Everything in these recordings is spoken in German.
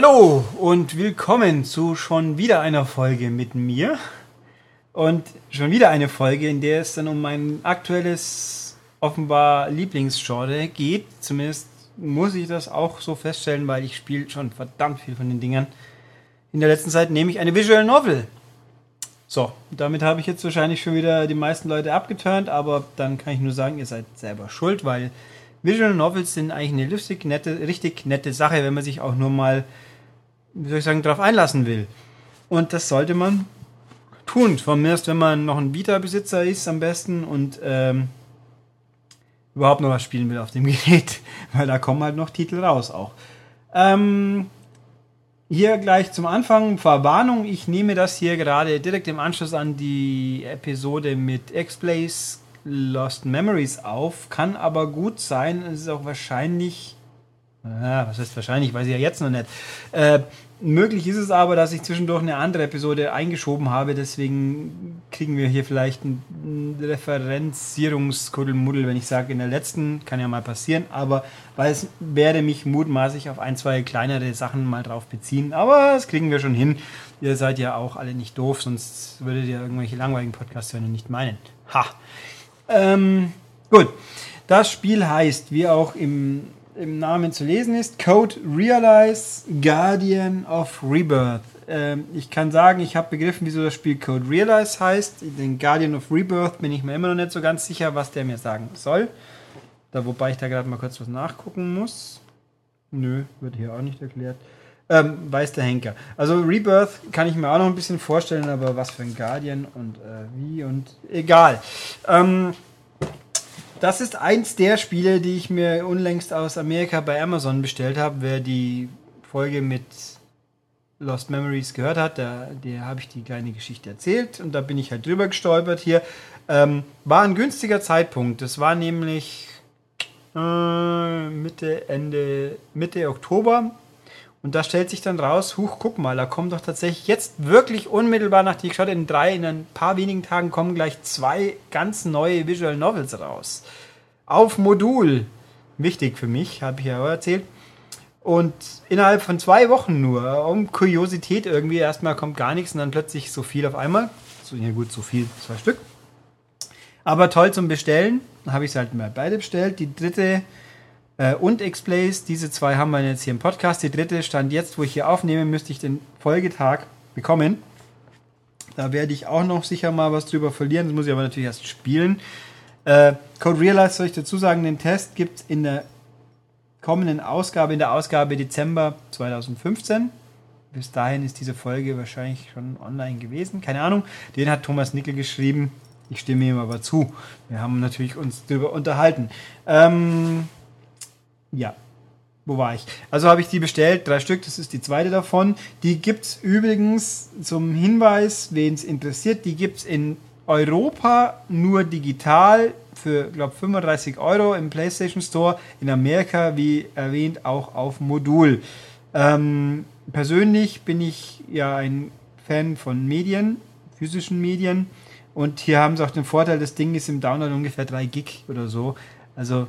Hallo und willkommen zu schon wieder einer Folge mit mir. Und schon wieder eine Folge, in der es dann um mein aktuelles, offenbar Lieblingsgenre geht. Zumindest muss ich das auch so feststellen, weil ich spiele schon verdammt viel von den Dingern. In der letzten Zeit nehme ich eine Visual Novel. So, damit habe ich jetzt wahrscheinlich schon wieder die meisten Leute abgeturnt, aber dann kann ich nur sagen, ihr seid selber schuld, weil Visual Novels sind eigentlich eine lustig, nette, richtig nette Sache, wenn man sich auch nur mal, wie soll ich sagen, darauf einlassen will. Und das sollte man tun. Zumindest, wenn man noch ein Vita-Besitzer ist, am besten und ähm, überhaupt noch was spielen will auf dem Gerät, weil da kommen halt noch Titel raus auch. Ähm, hier gleich zum Anfang Verwarnung. Ich nehme das hier gerade direkt im Anschluss an die Episode mit X-Blaze Lost Memories auf. Kann aber gut sein. Es ist auch wahrscheinlich. Ah, was heißt wahrscheinlich? Weiß ich ja jetzt noch nicht. Äh, Möglich ist es aber, dass ich zwischendurch eine andere Episode eingeschoben habe, deswegen kriegen wir hier vielleicht ein Referenzierungskuddelmuddel, wenn ich sage, in der letzten, kann ja mal passieren, aber weil es werde mich mutmaßlich auf ein, zwei kleinere Sachen mal drauf beziehen, aber das kriegen wir schon hin. Ihr seid ja auch alle nicht doof, sonst würdet ihr irgendwelche langweiligen Podcasts hören und nicht meinen. Ha! Ähm, gut. Das Spiel heißt, wie auch im im Namen zu lesen ist. Code Realize Guardian of Rebirth. Ähm, ich kann sagen, ich habe begriffen, wieso das Spiel Code Realize heißt. Den Guardian of Rebirth bin ich mir immer noch nicht so ganz sicher, was der mir sagen soll. Da, wobei ich da gerade mal kurz was nachgucken muss. Nö, wird hier auch nicht erklärt. Ähm, weiß der Henker. Also Rebirth kann ich mir auch noch ein bisschen vorstellen, aber was für ein Guardian und äh, wie und egal. Ähm, das ist eins der Spiele, die ich mir unlängst aus Amerika bei Amazon bestellt habe. Wer die Folge mit Lost Memories gehört hat, der, der habe ich die kleine Geschichte erzählt und da bin ich halt drüber gestolpert hier. Ähm, war ein günstiger Zeitpunkt. Das war nämlich äh, Mitte, Ende, Mitte Oktober. Und da stellt sich dann raus, huch, guck mal, da kommen doch tatsächlich jetzt wirklich unmittelbar nach die geschaut, in drei, in ein paar wenigen Tagen kommen gleich zwei ganz neue Visual Novels raus. Auf Modul. Wichtig für mich, habe ich ja auch erzählt. Und innerhalb von zwei Wochen nur, um Kuriosität irgendwie, erstmal kommt gar nichts und dann plötzlich so viel auf einmal. So, ja gut, so viel, zwei Stück. Aber toll zum Bestellen. Dann habe ich es halt mal beide bestellt. Die dritte äh, und X-Blaze. Diese zwei haben wir jetzt hier im Podcast. Die dritte stand jetzt, wo ich hier aufnehme, müsste ich den Folgetag bekommen. Da werde ich auch noch sicher mal was drüber verlieren. Das muss ich aber natürlich erst spielen. Äh, Code Realize soll ich dazu sagen, den Test gibt es in der kommenden Ausgabe, in der Ausgabe Dezember 2015. Bis dahin ist diese Folge wahrscheinlich schon online gewesen. Keine Ahnung. Den hat Thomas Nickel geschrieben. Ich stimme ihm aber zu. Wir haben natürlich uns darüber unterhalten. Ähm, ja. Wo war ich? Also habe ich die bestellt, drei Stück, das ist die zweite davon. Die gibt es übrigens zum Hinweis, wen es interessiert, die gibt es in Europa nur digital für, glaube 35 Euro im PlayStation Store. In Amerika, wie erwähnt, auch auf Modul. Ähm, persönlich bin ich ja ein Fan von Medien, physischen Medien. Und hier haben sie auch den Vorteil, das Ding ist im Download ungefähr 3 Gig oder so. Also,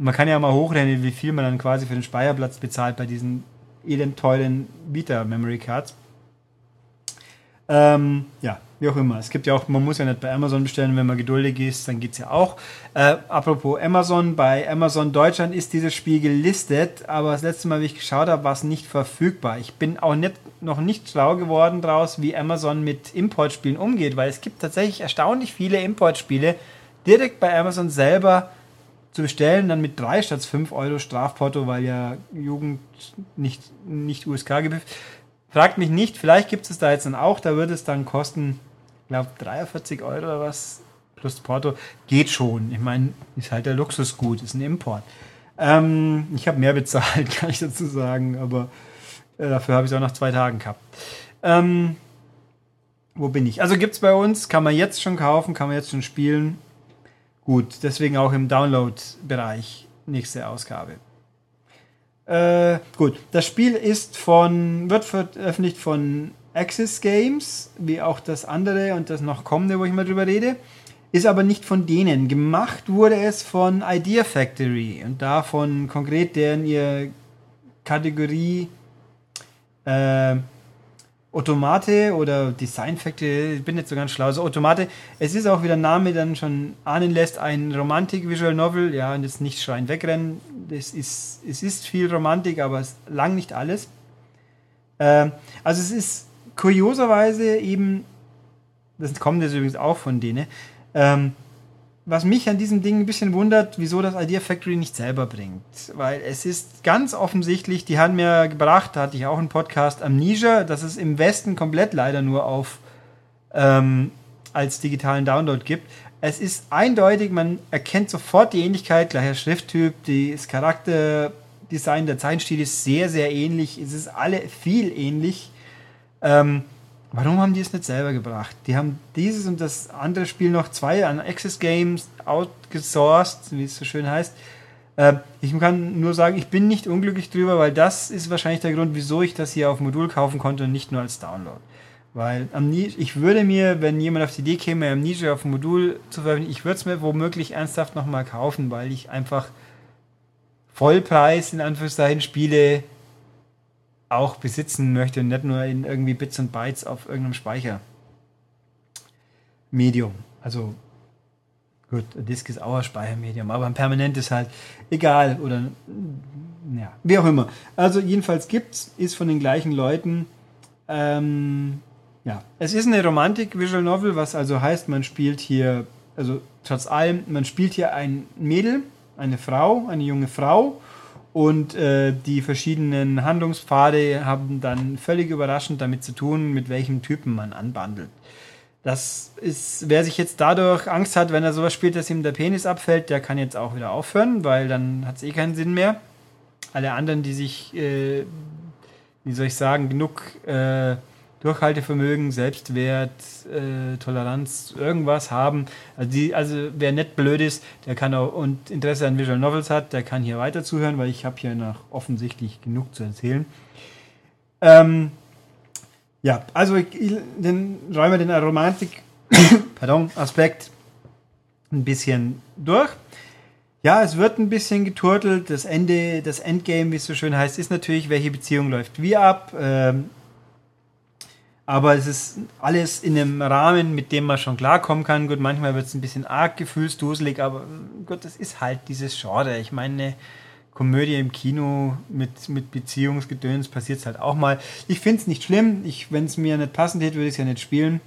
man kann ja mal hochrennen, wie viel man dann quasi für den Speicherplatz bezahlt bei diesen elend teuren Vita Memory Cards. Ähm, ja, wie auch immer. Es gibt ja auch, man muss ja nicht bei Amazon bestellen, wenn man geduldig ist, dann geht es ja auch. Äh, apropos Amazon, bei Amazon Deutschland ist dieses Spiel gelistet, aber das letzte Mal, wie ich geschaut habe, war es nicht verfügbar. Ich bin auch nicht, noch nicht schlau geworden daraus, wie Amazon mit Importspielen umgeht, weil es gibt tatsächlich erstaunlich viele Importspiele direkt bei Amazon selber zu bestellen, dann mit 3 statt 5 Euro Strafporto, weil ja Jugend nicht, nicht USK gibt. Fragt mich nicht, vielleicht gibt es da jetzt dann auch, da würde es dann kosten, glaube 43 Euro oder was, plus Porto. Geht schon. Ich meine, ist halt der Luxusgut, ist ein Import. Ähm, ich habe mehr bezahlt, kann ich dazu sagen, aber äh, dafür habe ich es auch nach zwei Tagen gehabt. Ähm, wo bin ich? Also gibt es bei uns, kann man jetzt schon kaufen, kann man jetzt schon spielen. Gut, deswegen auch im Download-Bereich nächste Ausgabe. Äh, gut, das Spiel ist von, wird veröffentlicht von Axis Games, wie auch das andere und das noch kommende, wo ich mal drüber rede. Ist aber nicht von denen. Gemacht wurde es von Idea Factory und davon konkret deren ihr Kategorie äh, Automate oder Design Factory, ich bin nicht so ganz schlau. Also Automate, es ist auch, wie der Name dann schon ahnen lässt, ein Romantik Visual Novel. Ja, und jetzt nicht schreien wegrennen. Es ist, es ist viel Romantik, aber es lang nicht alles. Ähm, also es ist kurioserweise eben, das kommt jetzt übrigens auch von denen, ähm, was mich an diesem Ding ein bisschen wundert, wieso das Idea Factory nicht selber bringt. Weil es ist ganz offensichtlich, die haben mir gebracht, da hatte ich auch einen Podcast, Amnesia, das es im Westen komplett leider nur auf ähm, als digitalen Download gibt. Es ist eindeutig, man erkennt sofort die Ähnlichkeit, gleicher Schrifttyp, das Charakterdesign, der Zeichenstil ist sehr, sehr ähnlich. Es ist alle viel ähnlich. Ähm, Warum haben die es nicht selber gebracht? Die haben dieses und das andere Spiel noch zwei an Access Games outgesourced, wie es so schön heißt. Äh, ich kann nur sagen, ich bin nicht unglücklich drüber, weil das ist wahrscheinlich der Grund, wieso ich das hier auf Modul kaufen konnte und nicht nur als Download. Weil ich würde mir, wenn jemand auf die Idee käme, Amnesia auf dem Modul zu verwenden, ich würde es mir womöglich ernsthaft nochmal kaufen, weil ich einfach Vollpreis in Anführungszeichen Spiele auch besitzen möchte und nicht nur in irgendwie Bits und Bytes auf irgendeinem Speicher. Medium. Also gut, Disk ist auch ein Speichermedium, aber ein permanentes halt egal oder ja, wie auch immer. Also jedenfalls gibt's, ist von den gleichen Leuten. Ähm, ja, es ist eine Romantik Visual Novel, was also heißt, man spielt hier, also trotz allem, man spielt hier ein Mädel, eine Frau, eine junge Frau und äh, die verschiedenen Handlungspfade haben dann völlig überraschend damit zu tun, mit welchem Typen man anbandelt. Das ist, wer sich jetzt dadurch Angst hat, wenn er sowas spielt, dass ihm der Penis abfällt, der kann jetzt auch wieder aufhören, weil dann hat es eh keinen Sinn mehr. Alle anderen, die sich, äh, wie soll ich sagen, genug äh, Durchhaltevermögen, Selbstwert, äh, Toleranz, irgendwas haben. Also, die, also wer nicht blöd ist, der kann auch und Interesse an Visual Novels hat, der kann hier weiter zuhören, weil ich habe hier noch offensichtlich genug zu erzählen. Ähm, ja, also ich, den räumen wir den Aromatik pardon, Aspekt ein bisschen durch. Ja, es wird ein bisschen geturtelt. Das Ende, das Endgame, wie es so schön heißt, ist natürlich, welche Beziehung läuft wie ab. Ähm, aber es ist alles in einem Rahmen, mit dem man schon klarkommen kann. Gut, manchmal wird es ein bisschen arg gefühlsduselig, aber Gott, das ist halt dieses Genre. Ich meine, eine Komödie im Kino mit, mit Beziehungsgedöns passiert es halt auch mal. Ich finde es nicht schlimm. Wenn es mir nicht passend hätte, würde ich es ja nicht spielen.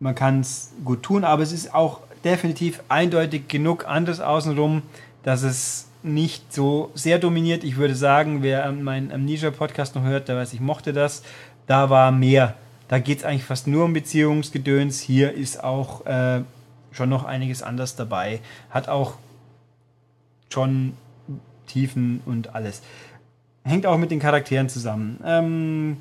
Man kann es gut tun, aber es ist auch definitiv eindeutig genug anders außenrum, dass es nicht so sehr dominiert. Ich würde sagen, wer meinen Amnesia-Podcast noch hört, der weiß, ich mochte das. Da war mehr da geht es eigentlich fast nur um Beziehungsgedöns. Hier ist auch äh, schon noch einiges anders dabei. Hat auch schon Tiefen und alles. Hängt auch mit den Charakteren zusammen. Ähm,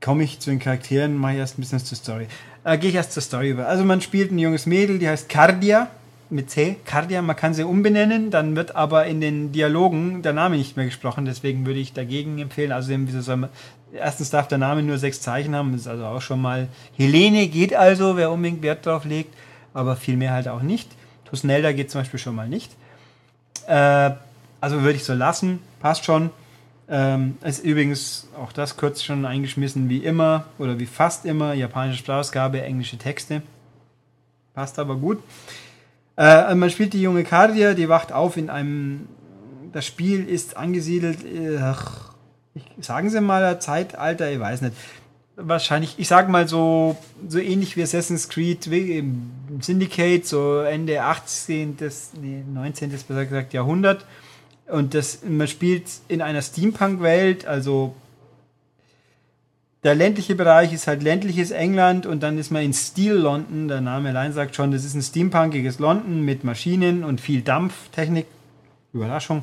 Komme ich zu den Charakteren, mache ich erst ein bisschen zur Story. Äh, Gehe ich erst zur Story über. Also man spielt ein junges Mädel, die heißt Cardia mit C, Cardia, man kann sie umbenennen, dann wird aber in den Dialogen der Name nicht mehr gesprochen, deswegen würde ich dagegen empfehlen. Also erstens darf der Name nur sechs Zeichen haben, das ist also auch schon mal. Helene geht also, wer unbedingt Wert drauf legt, aber viel mehr halt auch nicht. Tusnelda geht zum Beispiel schon mal nicht. Äh, also würde ich so lassen, passt schon. Ähm, ist übrigens auch das kurz schon eingeschmissen, wie immer oder wie fast immer, japanische Sprachausgabe, englische Texte. Passt aber gut. Äh, man spielt die junge Cardia, die wacht auf in einem. Das Spiel ist angesiedelt. Äh, ach, ich, sagen Sie mal Zeitalter, ich weiß nicht. Wahrscheinlich, ich sage mal so, so ähnlich wie Assassin's Creed wie Syndicate, so Ende 18. Des, nee, 19. besser gesagt Jahrhundert. Und das, man spielt in einer Steampunk-Welt, also der ländliche Bereich ist halt ländliches England und dann ist man in Steel London. Der Name allein sagt schon, das ist ein steampunkiges London mit Maschinen und viel Dampftechnik. Überraschung.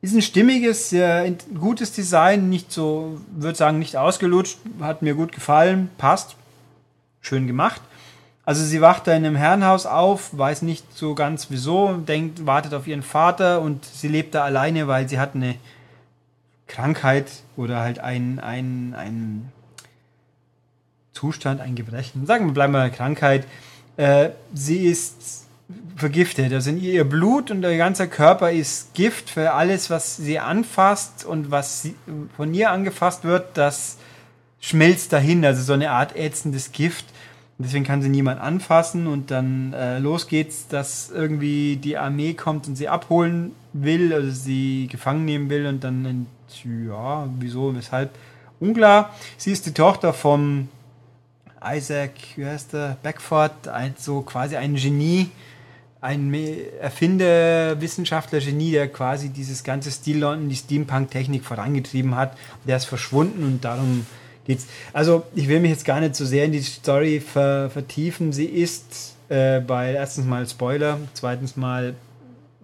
Ist ein stimmiges, sehr gutes Design, nicht so, würde sagen, nicht ausgelutscht, hat mir gut gefallen, passt, schön gemacht. Also sie wacht da in einem Herrenhaus auf, weiß nicht so ganz wieso, denkt, wartet auf ihren Vater und sie lebt da alleine, weil sie hat eine Krankheit oder halt ein, ein, ein Zustand, ein Gebrechen, sagen wir, bleiben wir Krankheit. Äh, sie ist vergiftet. Also ihr Blut und ihr ganzer Körper ist Gift für alles, was sie anfasst und was sie, von ihr angefasst wird, das schmilzt dahin. Also so eine Art ätzendes Gift. Deswegen kann sie niemand anfassen und dann äh, los geht's, dass irgendwie die Armee kommt und sie abholen will, also sie gefangen nehmen will und dann, ja, wieso, weshalb, unklar. Sie ist die Tochter vom Isaac, wie heißt der, Beckford, ein, so quasi ein Genie, ein Erfinder, Wissenschaftler, Genie, der quasi dieses ganze Stil London, die Steampunk-Technik vorangetrieben hat. Der ist verschwunden und darum geht's. Also ich will mich jetzt gar nicht so sehr in die Story ver vertiefen. Sie ist äh, bei erstens mal Spoiler, zweitens mal,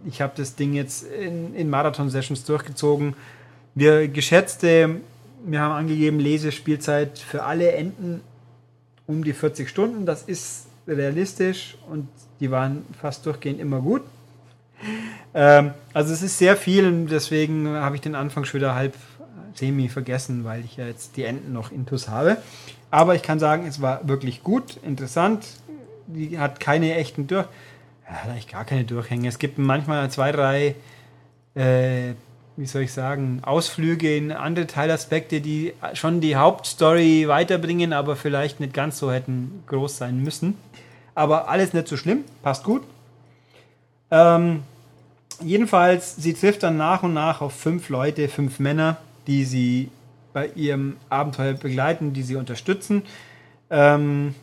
ich habe das Ding jetzt in, in Marathon-Sessions durchgezogen. Wir geschätzte, wir haben angegeben, Lesespielzeit für alle Enden um die 40 Stunden. Das ist realistisch und die waren fast durchgehend immer gut. Ähm, also es ist sehr viel und deswegen habe ich den Anfang schon wieder halb semi vergessen, weil ich ja jetzt die Enden noch intus habe. Aber ich kann sagen, es war wirklich gut, interessant. Die hat keine echten Durch... Ja, hat eigentlich gar keine Durchhänge. Es gibt manchmal zwei, drei, äh, wie soll ich sagen, Ausflüge in andere Teilaspekte, die schon die Hauptstory weiterbringen, aber vielleicht nicht ganz so hätten groß sein müssen. Aber alles nicht so schlimm, passt gut. Ähm, jedenfalls, sie trifft dann nach und nach auf fünf Leute, fünf Männer, die sie bei ihrem Abenteuer begleiten, die sie unterstützen. Ähm,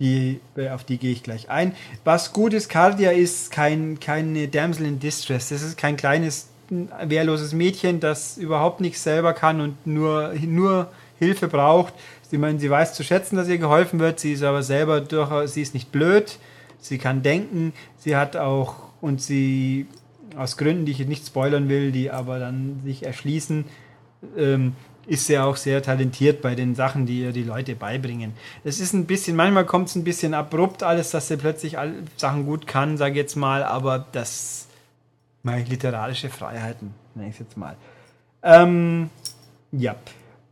die, auf die gehe ich gleich ein. Was gut ist, Cardia ist kein, keine Damsel in Distress. Das ist kein kleines, wehrloses Mädchen, das überhaupt nichts selber kann und nur, nur Hilfe braucht. Sie, meinen, sie weiß zu schätzen, dass ihr geholfen wird. Sie ist aber selber durchaus, sie ist nicht blöd. Sie kann denken. Sie hat auch, und sie aus Gründen, die ich nicht spoilern will, die aber dann sich erschließen, ähm, ist sie auch sehr talentiert bei den Sachen, die ihr die Leute beibringen. Es ist ein bisschen, manchmal kommt es ein bisschen abrupt alles, dass sie plötzlich alle Sachen gut kann, sage ich jetzt mal, aber das meine literarische Freiheiten, nenne ich es jetzt mal. Ähm, ja,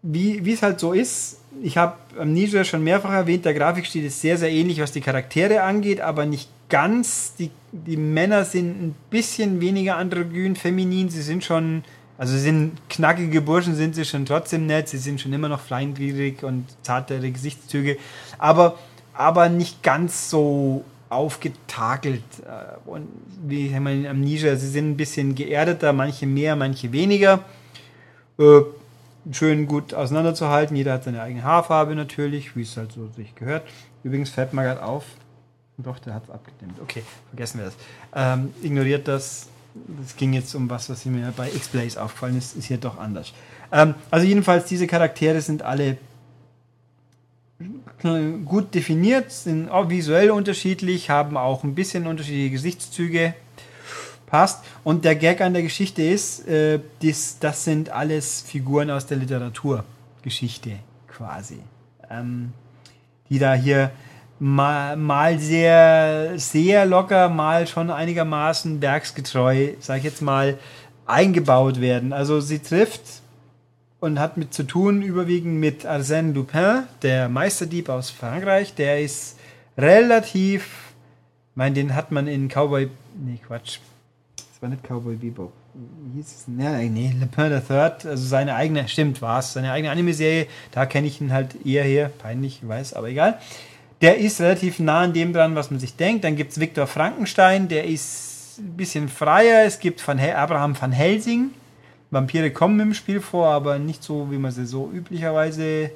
wie es halt so ist, ich habe Amnesia schon mehrfach erwähnt, der Grafikstil ist sehr, sehr ähnlich, was die Charaktere angeht, aber nicht ganz. Die, die Männer sind ein bisschen weniger androgyn, feminin. Sie sind schon, also sie sind knackige Burschen, sind sie schon trotzdem nett. Sie sind schon immer noch feingliedrig und zartere Gesichtszüge, aber, aber nicht ganz so aufgetakelt. Äh, und wie ich meine, Amnesia, sie sind ein bisschen geerdeter, manche mehr, manche weniger. Äh, schön gut auseinanderzuhalten. Jeder hat seine eigene Haarfarbe natürlich, wie es halt so sich gehört. Übrigens fällt mal gerade auf, doch, der hat es abgedimmt. Okay, vergessen wir das. Ähm, ignoriert das. Es ging jetzt um was, was mir bei X-Blaze aufgefallen ist, ist hier doch anders. Ähm, also jedenfalls, diese Charaktere sind alle gut definiert, sind auch visuell unterschiedlich, haben auch ein bisschen unterschiedliche Gesichtszüge. Passt. Und der Gag an der Geschichte ist, äh, dies, das sind alles Figuren aus der Literaturgeschichte quasi. Ähm, die da hier mal, mal sehr, sehr locker, mal schon einigermaßen werksgetreu, sag ich jetzt mal, eingebaut werden. Also sie trifft und hat mit zu tun überwiegend mit Arsène Lupin, der Meisterdieb aus Frankreich. Der ist relativ, ich meine, den hat man in Cowboy, nee, Quatsch, das war nicht Cowboy Bebop. Wie hieß es? Ja, nee, Lupin the Third, also seine eigene, stimmt, war es, seine eigene Anime-Serie, da kenne ich ihn halt eher her, peinlich, weiß, aber egal. Der ist relativ nah an dem dran, was man sich denkt. Dann gibt es Viktor Frankenstein, der ist ein bisschen freier. Es gibt von Abraham van Helsing. Vampire kommen im Spiel vor, aber nicht so, wie man sie so üblicherweise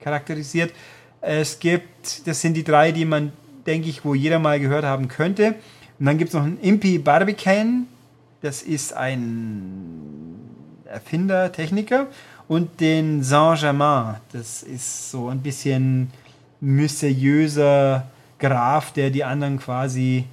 charakterisiert. Es gibt, das sind die drei, die man, denke ich, wo jeder mal gehört haben könnte. Und dann gibt es noch einen Impi Barbicane. Das ist ein Erfinder, Techniker. Und den Saint-Germain. Das ist so ein bisschen mysteriöser Graf, der die anderen quasi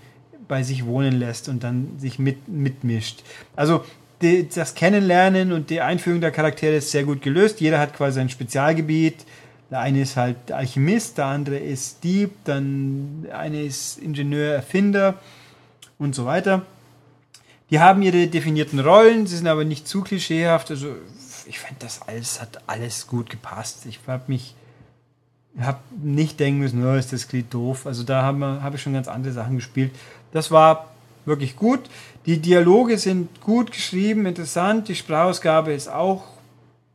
bei sich wohnen lässt und dann sich mit, mitmischt. Also die, das Kennenlernen und die Einführung der Charaktere ist sehr gut gelöst. Jeder hat quasi ein Spezialgebiet. Der eine ist halt Alchemist, der andere ist Dieb, dann der eine ist Ingenieur, Erfinder und so weiter. Die haben ihre definierten Rollen, sie sind aber nicht zu klischeehaft. Also ich fand das alles hat alles gut gepasst. Ich habe mich habe nicht denken müssen, oh, ist das Glied doof. Also da habe hab ich schon ganz andere Sachen gespielt. Das war wirklich gut. Die Dialoge sind gut geschrieben, interessant. Die Sprachausgabe ist auch,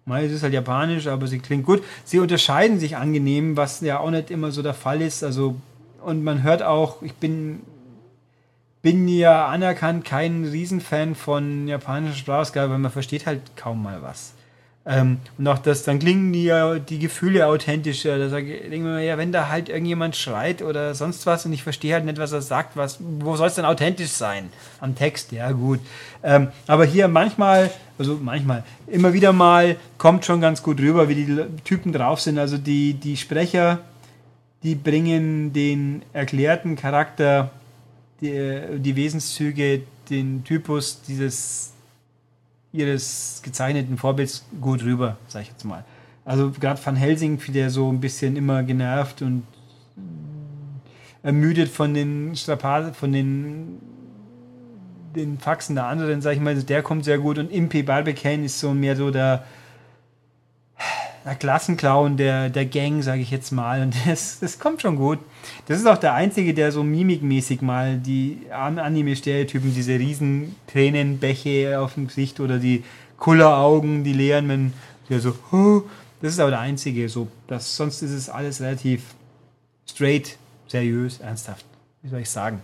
es ist halt japanisch, aber sie klingt gut. Sie unterscheiden sich angenehm, was ja auch nicht immer so der Fall ist. Also und man hört auch, ich bin bin ja anerkannt kein Riesenfan von japanischer Sprachausgabe, weil man versteht halt kaum mal was. Ähm, und auch das, dann klingen die, die Gefühle authentischer. Da sage ich, denke mir, ja, wenn da halt irgendjemand schreit oder sonst was und ich verstehe halt nicht, was er sagt, was, wo soll es denn authentisch sein? Am Text, ja gut. Ähm, aber hier manchmal, also manchmal, immer wieder mal kommt schon ganz gut rüber, wie die Typen drauf sind. Also die, die Sprecher, die bringen den erklärten Charakter, die, die Wesenszüge, den Typus dieses ihres gezeichneten Vorbilds gut rüber, sag ich jetzt mal. Also gerade Van Helsing, der so ein bisschen immer genervt und ermüdet von den Strapazen, von den den Faxen der anderen, sag ich mal, der kommt sehr gut und Impey Barbicane ist so mehr so der der Klassenclown der, der Gang, sage ich jetzt mal. Und das, das kommt schon gut. Das ist auch der einzige, der so mimikmäßig mal die Anime-Stereotypen, diese riesen Tränenbäche auf dem Gesicht oder die Kulleraugen, die leeren, wenn der so, huh, das ist aber der einzige. So, das, sonst ist es alles relativ straight, seriös, ernsthaft. Wie soll ich sagen?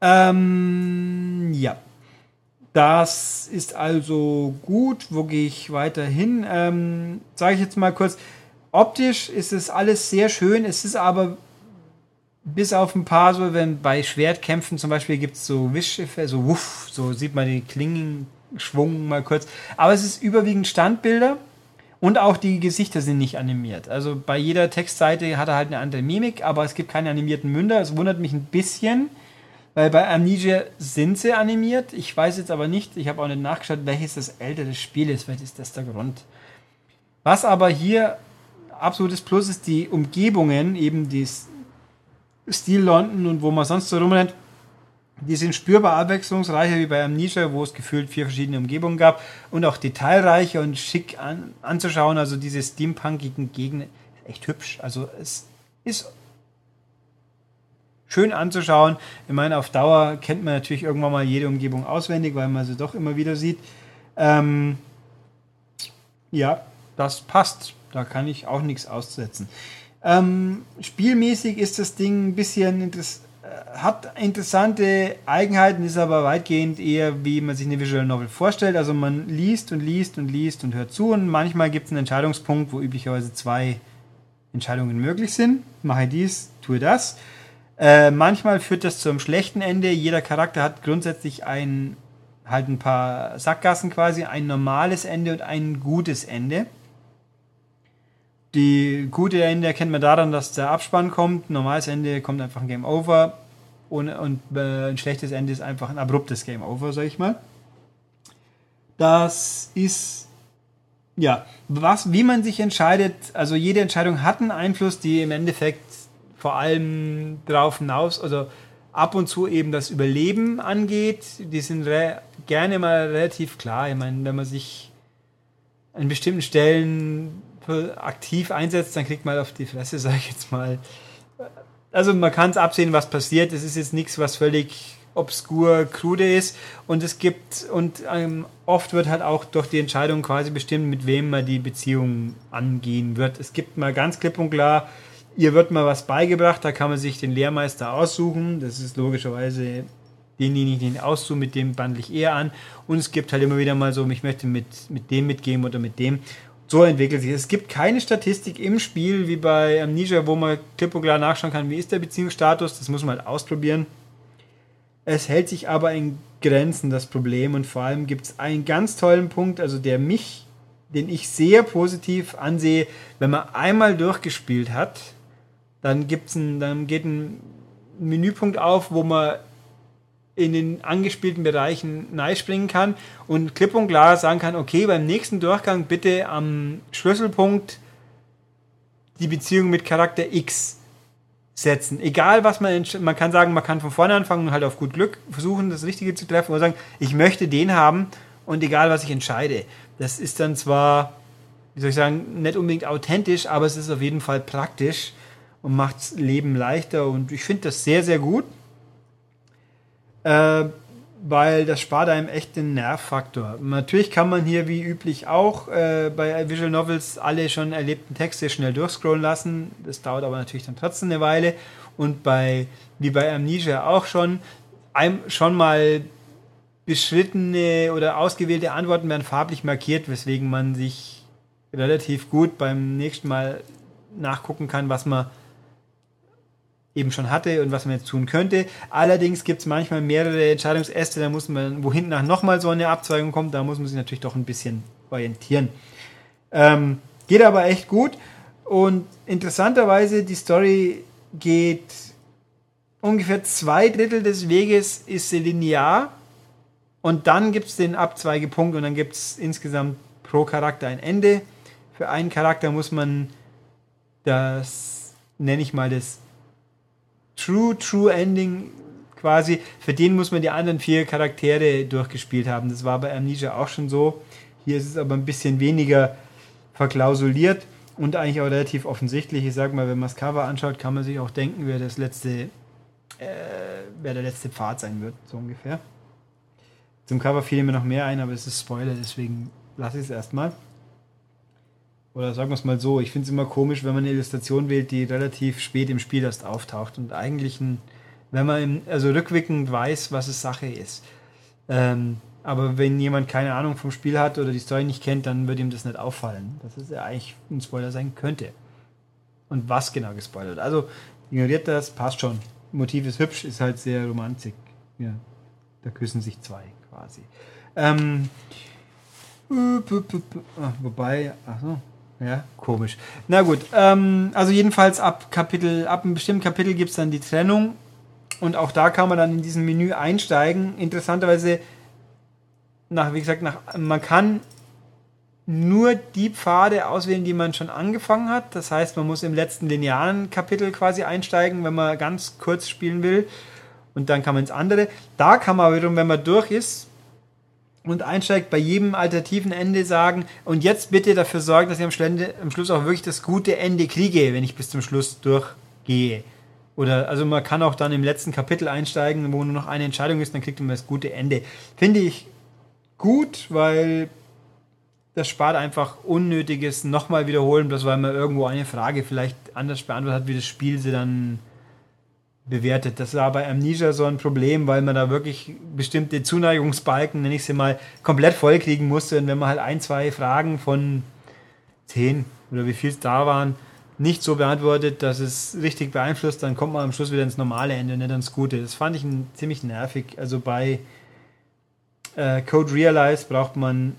Ähm, ja. Das ist also gut. Wo gehe ich weiter hin? Ähm, Sage ich jetzt mal kurz. Optisch ist es alles sehr schön. Es ist aber bis auf ein paar so, wenn bei Schwertkämpfen zum Beispiel gibt es so Wischschiffe, so wuff, so sieht man die Klingen schwungen mal kurz. Aber es ist überwiegend Standbilder und auch die Gesichter sind nicht animiert. Also bei jeder Textseite hat er halt eine andere Mimik, aber es gibt keine animierten Münder. Es wundert mich ein bisschen. Weil bei Amnesia sind sie animiert. Ich weiß jetzt aber nicht, ich habe auch nicht nachgeschaut, welches das ältere Spiel ist. Vielleicht ist das der Grund. Was aber hier absolutes Plus ist, die Umgebungen, eben die Stil London und wo man sonst so rumrennt, die sind spürbar abwechslungsreicher wie bei Amnesia, wo es gefühlt vier verschiedene Umgebungen gab und auch detailreicher und schick an, anzuschauen. Also diese steampunkigen Gegner, echt hübsch. Also es ist schön anzuschauen. Ich meine, auf Dauer kennt man natürlich irgendwann mal jede Umgebung auswendig, weil man sie doch immer wieder sieht. Ähm, ja, das passt. Da kann ich auch nichts aussetzen. Ähm, spielmäßig ist das Ding ein bisschen interess äh, hat interessante Eigenheiten, ist aber weitgehend eher, wie man sich eine Visual Novel vorstellt. Also man liest und liest und liest und hört zu und manchmal gibt es einen Entscheidungspunkt, wo üblicherweise zwei Entscheidungen möglich sind. Mache dies, tue das. Äh, manchmal führt das zu einem schlechten Ende. Jeder Charakter hat grundsätzlich ein, halt ein paar Sackgassen quasi, ein normales Ende und ein gutes Ende. Die gute Ende erkennt man daran, dass der Abspann kommt. Ein normales Ende kommt einfach ein Game Over. Und, und äh, ein schlechtes Ende ist einfach ein abruptes Game Over, sag ich mal. Das ist ja, was, wie man sich entscheidet, also jede Entscheidung hat einen Einfluss, die im Endeffekt vor allem darauf hinaus, also ab und zu eben das Überleben angeht. Die sind gerne mal relativ klar. Ich meine, wenn man sich an bestimmten Stellen aktiv einsetzt, dann kriegt man auf die Fresse, sage ich jetzt mal. Also man kann es absehen, was passiert. Es ist jetzt nichts, was völlig obskur, krude ist. Und es gibt, und ähm, oft wird halt auch durch die Entscheidung quasi bestimmt, mit wem man die Beziehung angehen wird. Es gibt mal ganz klipp und klar Ihr wird mal was beigebracht, da kann man sich den Lehrmeister aussuchen. Das ist logischerweise den, den ich den aussuche, mit dem bandle ich eher an. Und es gibt halt immer wieder mal so, ich möchte mit, mit dem mitgeben oder mit dem. So entwickelt sich. Es gibt keine Statistik im Spiel wie bei Amnesia, wo man klipp und klar nachschauen kann, wie ist der Beziehungsstatus. Das muss man halt ausprobieren. Es hält sich aber in Grenzen, das Problem. Und vor allem gibt es einen ganz tollen Punkt, also der mich, den ich sehr positiv ansehe, wenn man einmal durchgespielt hat dann gibt's ein, dann geht ein Menüpunkt auf, wo man in den angespielten Bereichen springen kann und klipp und klar sagen kann, okay, beim nächsten Durchgang bitte am Schlüsselpunkt die Beziehung mit Charakter X setzen. Egal was man, man kann sagen, man kann von vorne anfangen und halt auf gut Glück versuchen, das Richtige zu treffen oder sagen, ich möchte den haben und egal was ich entscheide. Das ist dann zwar wie soll ich sagen, nicht unbedingt authentisch, aber es ist auf jeden Fall praktisch und macht das Leben leichter und ich finde das sehr, sehr gut. Äh, weil das spart einem echt den Nervfaktor. Natürlich kann man hier wie üblich auch äh, bei Visual Novels alle schon erlebten Texte schnell durchscrollen lassen. Das dauert aber natürlich dann trotzdem eine Weile. Und bei, wie bei Amnesia auch schon, einem schon mal beschrittene oder ausgewählte Antworten werden farblich markiert, weswegen man sich relativ gut beim nächsten Mal nachgucken kann, was man eben schon hatte und was man jetzt tun könnte. Allerdings gibt es manchmal mehrere Entscheidungsäste, da muss man, wo hinten nach nochmal so eine Abzweigung kommt, da muss man sich natürlich doch ein bisschen orientieren. Ähm, geht aber echt gut und interessanterweise, die Story geht ungefähr zwei Drittel des Weges ist linear und dann gibt es den Abzweigepunkt und dann gibt es insgesamt pro Charakter ein Ende. Für einen Charakter muss man das, nenne ich mal das True, True Ending quasi, für den muss man die anderen vier Charaktere durchgespielt haben. Das war bei Amnesia auch schon so. Hier ist es aber ein bisschen weniger verklausuliert und eigentlich auch relativ offensichtlich. Ich sag mal, wenn man das Cover anschaut, kann man sich auch denken, wer das letzte, äh, wer der letzte Pfad sein wird, so ungefähr. Zum Cover fiel mir noch mehr ein, aber es ist Spoiler, deswegen lasse ich es erstmal. Oder sagen wir es mal so, ich finde es immer komisch, wenn man eine Illustration wählt, die relativ spät im Spiel erst auftaucht und eigentlich, ein, wenn man im, also rückwirkend weiß, was es Sache ist. Ähm, aber wenn jemand keine Ahnung vom Spiel hat oder die Story nicht kennt, dann wird ihm das nicht auffallen, dass es ja eigentlich ein Spoiler sein könnte. Und was genau gespoilert. Also ignoriert das, passt schon. Motiv ist hübsch, ist halt sehr romantisch. Ja, da küssen sich zwei quasi. Ähm, ah, wobei, ach so, ja, komisch. Na gut, ähm, also jedenfalls ab Kapitel, ab einem bestimmten Kapitel gibt es dann die Trennung und auch da kann man dann in diesem Menü einsteigen. Interessanterweise, nach, wie gesagt, nach, man kann nur die Pfade auswählen, die man schon angefangen hat. Das heißt, man muss im letzten linearen Kapitel quasi einsteigen, wenn man ganz kurz spielen will. Und dann kann man ins andere. Da kann man wiederum, wenn man durch ist, und einsteigt, bei jedem alternativen Ende sagen, und jetzt bitte dafür sorgen, dass ich am, Schlende, am Schluss auch wirklich das gute Ende kriege, wenn ich bis zum Schluss durchgehe. Oder also man kann auch dann im letzten Kapitel einsteigen, wo nur noch eine Entscheidung ist, dann kriegt man das gute Ende. Finde ich gut, weil das spart einfach unnötiges nochmal wiederholen, bloß weil man irgendwo eine Frage vielleicht anders beantwortet hat, wie das Spiel sie dann bewertet. Das war bei Amnesia so ein Problem, weil man da wirklich bestimmte Zuneigungsbalken, nenne ich sie mal, komplett vollkriegen musste. Und wenn man halt ein, zwei Fragen von zehn oder wie viel es da waren, nicht so beantwortet, dass es richtig beeinflusst, dann kommt man am Schluss wieder ins normale Ende, nicht ans Gute. Das fand ich ziemlich nervig. Also bei äh, Code Realize braucht man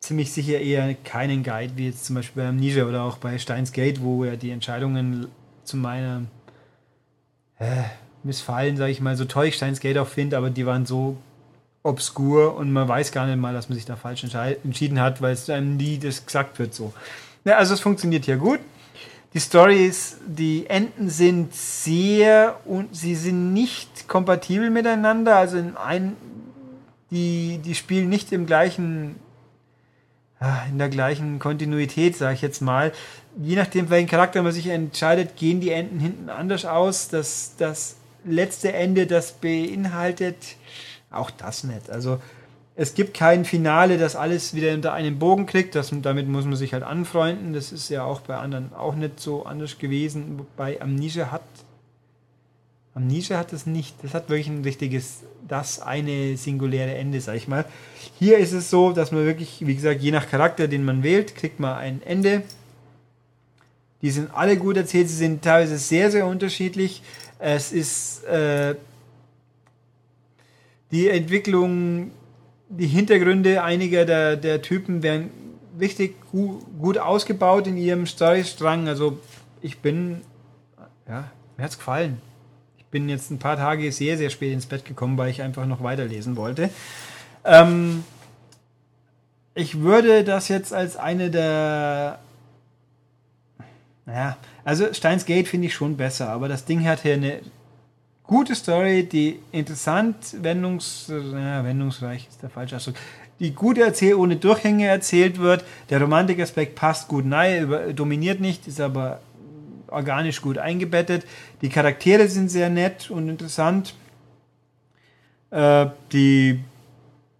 ziemlich sicher eher keinen Guide, wie jetzt zum Beispiel bei Amnesia oder auch bei Steins Gate, wo ja die Entscheidungen zu meiner äh, missfallen, sage ich mal, so toll ich Steins Gate auch finde, aber die waren so obskur und man weiß gar nicht mal, dass man sich da falsch entschieden hat, weil es einem nie das gesagt wird so. Ja, also es funktioniert hier gut. Die Stories, die Enden sind sehr und sie sind nicht kompatibel miteinander. Also in ein, die, die spielen nicht im gleichen in der gleichen Kontinuität, sage ich jetzt mal. Je nachdem, welchen Charakter man sich entscheidet, gehen die Enden hinten anders aus. Das, das letzte Ende, das beinhaltet auch das nicht. Also es gibt kein Finale, das alles wieder unter einen Bogen kriegt. Das, damit muss man sich halt anfreunden. Das ist ja auch bei anderen auch nicht so anders gewesen. Bei Amnesia hat Amnesia hat es nicht. Das hat wirklich ein richtiges, das eine singuläre Ende, sag ich mal. Hier ist es so, dass man wirklich, wie gesagt, je nach Charakter, den man wählt, kriegt man ein Ende. Die sind alle gut erzählt, sie sind teilweise sehr, sehr unterschiedlich. Es ist äh, die Entwicklung, die Hintergründe einiger der, der Typen werden richtig gut, gut ausgebaut in ihrem Storystrang. Also ich bin, ja, mir hat es gefallen bin jetzt ein paar Tage sehr, sehr spät ins Bett gekommen, weil ich einfach noch weiterlesen wollte. Ähm, ich würde das jetzt als eine der. Naja, also Steins Gate finde ich schon besser, aber das Ding hat hier eine gute Story, die interessant, wendungs, ja, wendungsreich ist der falsche Ausdruck, die gut erzählt, ohne Durchhänge erzählt wird. Der Romantikaspekt passt gut rein, dominiert nicht, ist aber organisch gut eingebettet. Die Charaktere sind sehr nett und interessant. Äh, die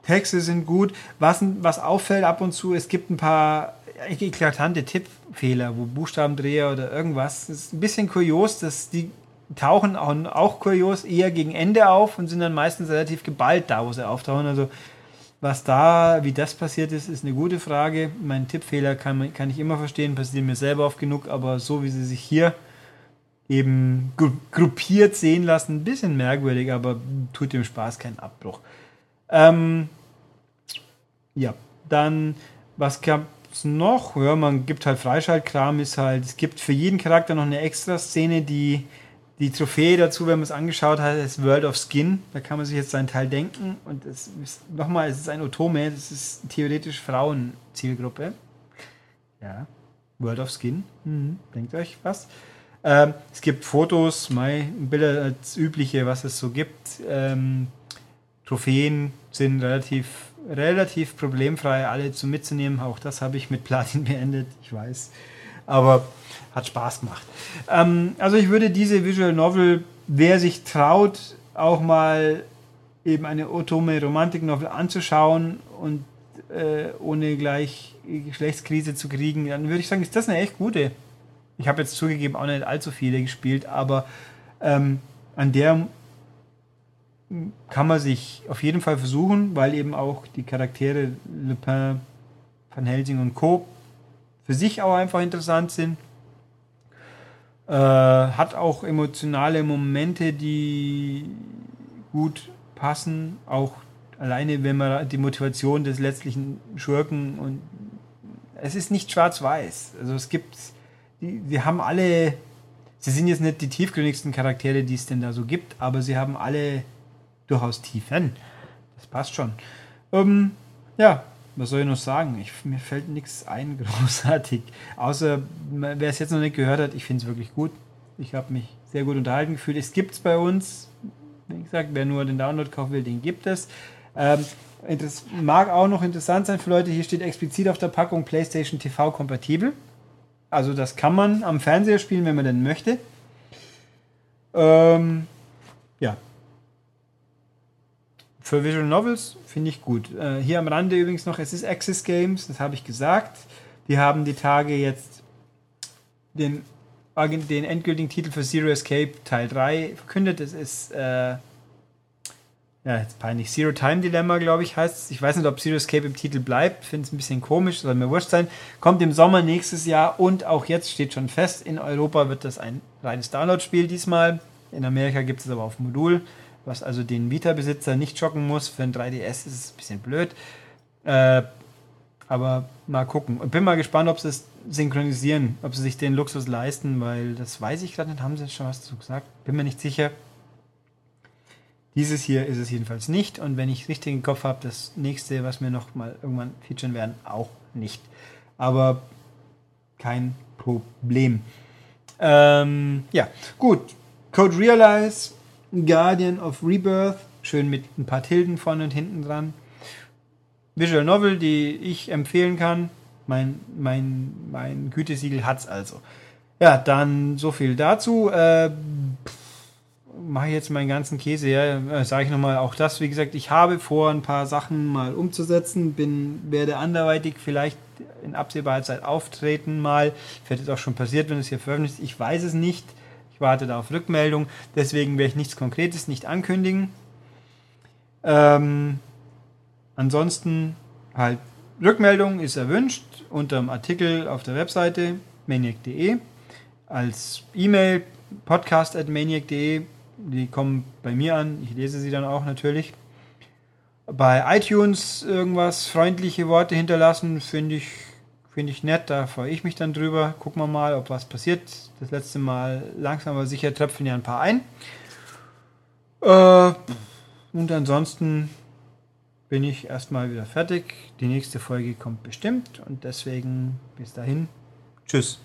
Texte sind gut. Was, was auffällt ab und zu, es gibt ein paar eklatante Tippfehler, wo Buchstabendreher oder irgendwas. Das ist ein bisschen kurios, dass die tauchen auch, auch kurios eher gegen Ende auf und sind dann meistens relativ geballt da, wo sie auftauchen. Also was da, wie das passiert ist, ist eine gute Frage. Mein Tippfehler kann, kann ich immer verstehen, passiert mir selber oft genug, aber so wie sie sich hier eben gruppiert sehen lassen, ein bisschen merkwürdig, aber tut dem Spaß keinen Abbruch. Ähm, ja, dann, was gab es noch? Ja, man gibt halt Freischaltkram, ist halt, es gibt für jeden Charakter noch eine extra Szene, die die Trophäe dazu, wenn man es angeschaut hat, ist World of Skin. Da kann man sich jetzt seinen Teil denken. Und es ist, nochmal, es ist ein Otome, das ist theoretisch Frauenzielgruppe. Ja, World of Skin. Mhm. Denkt euch was. Ähm, es gibt Fotos, Mai, Bilder als übliche, was es so gibt. Ähm, Trophäen sind relativ, relativ problemfrei, alle zu mitzunehmen. Auch das habe ich mit Platin beendet, ich weiß. Aber hat Spaß gemacht. Ähm, also ich würde diese Visual Novel, wer sich traut, auch mal eben eine Otome Romantik Novel anzuschauen und äh, ohne gleich Geschlechtskrise zu kriegen, dann würde ich sagen, ist das eine echt gute ich habe jetzt zugegeben auch nicht allzu viele gespielt, aber ähm, an der kann man sich auf jeden Fall versuchen, weil eben auch die Charaktere Le Pen, Van Helsing und Co. für sich auch einfach interessant sind. Äh, hat auch emotionale Momente, die gut passen, auch alleine wenn man die Motivation des letztlichen Schurken und es ist nicht schwarz-weiß. Also es gibt die, die haben alle, sie sind jetzt nicht die tiefgründigsten Charaktere, die es denn da so gibt, aber sie haben alle durchaus Tiefen. Das passt schon. Ähm, ja, was soll ich noch sagen? Ich, mir fällt nichts ein, großartig. Außer, wer es jetzt noch nicht gehört hat, ich finde es wirklich gut. Ich habe mich sehr gut unterhalten gefühlt. Es gibt es bei uns. Wie gesagt, wer nur den Download kaufen will, den gibt es. Ähm, das mag auch noch interessant sein für Leute. Hier steht explizit auf der Packung PlayStation TV kompatibel. Also das kann man am Fernseher spielen, wenn man denn möchte. Ähm, ja. Für Visual Novels finde ich gut. Äh, hier am Rande übrigens noch, es ist Access Games, das habe ich gesagt. Die haben die Tage jetzt den, den endgültigen Titel für Zero Escape Teil 3 verkündet. Es ist äh, ja, jetzt peinlich, Zero Time Dilemma, glaube ich, heißt es. Ich weiß nicht, ob Zero Escape im Titel bleibt, finde es ein bisschen komisch, soll mir wurscht sein. Kommt im Sommer nächstes Jahr und auch jetzt steht schon fest, in Europa wird das ein reines Download-Spiel diesmal. In Amerika gibt es aber auf Modul, was also den Vita-Besitzer nicht schocken muss. Für ein 3DS ist es ein bisschen blöd. Äh, aber mal gucken. Und bin mal gespannt, ob sie es synchronisieren, ob sie sich den Luxus leisten, weil das weiß ich gerade nicht. Haben sie schon was dazu gesagt? Bin mir nicht sicher. Dieses hier ist es jedenfalls nicht. Und wenn ich richtig im Kopf habe, das nächste, was wir noch mal irgendwann featuren werden, auch nicht. Aber kein Problem. Ähm, ja, gut. Code Realize, Guardian of Rebirth, schön mit ein paar Tilden vorne und hinten dran. Visual Novel, die ich empfehlen kann. Mein, mein, mein Gütesiegel hat's also. Ja, dann so viel dazu. Äh, mache ich jetzt meinen ganzen Käse her, äh, sage ich nochmal auch das, wie gesagt, ich habe vor, ein paar Sachen mal umzusetzen, bin, werde anderweitig vielleicht in absehbarer Zeit auftreten mal, vielleicht ist auch schon passiert, wenn es hier veröffentlicht ist, ich weiß es nicht, ich warte da auf Rückmeldung, deswegen werde ich nichts Konkretes nicht ankündigen. Ähm, ansonsten halt Rückmeldung ist erwünscht unter dem Artikel auf der Webseite maniac.de als E-Mail podcast.maniac.de die kommen bei mir an. Ich lese sie dann auch natürlich. Bei iTunes irgendwas freundliche Worte hinterlassen, finde ich, find ich nett. Da freue ich mich dann drüber. Gucken wir mal, ob was passiert. Das letzte Mal langsam aber sicher tröpfeln ja ein paar ein. Äh, und ansonsten bin ich erstmal wieder fertig. Die nächste Folge kommt bestimmt und deswegen bis dahin. Tschüss.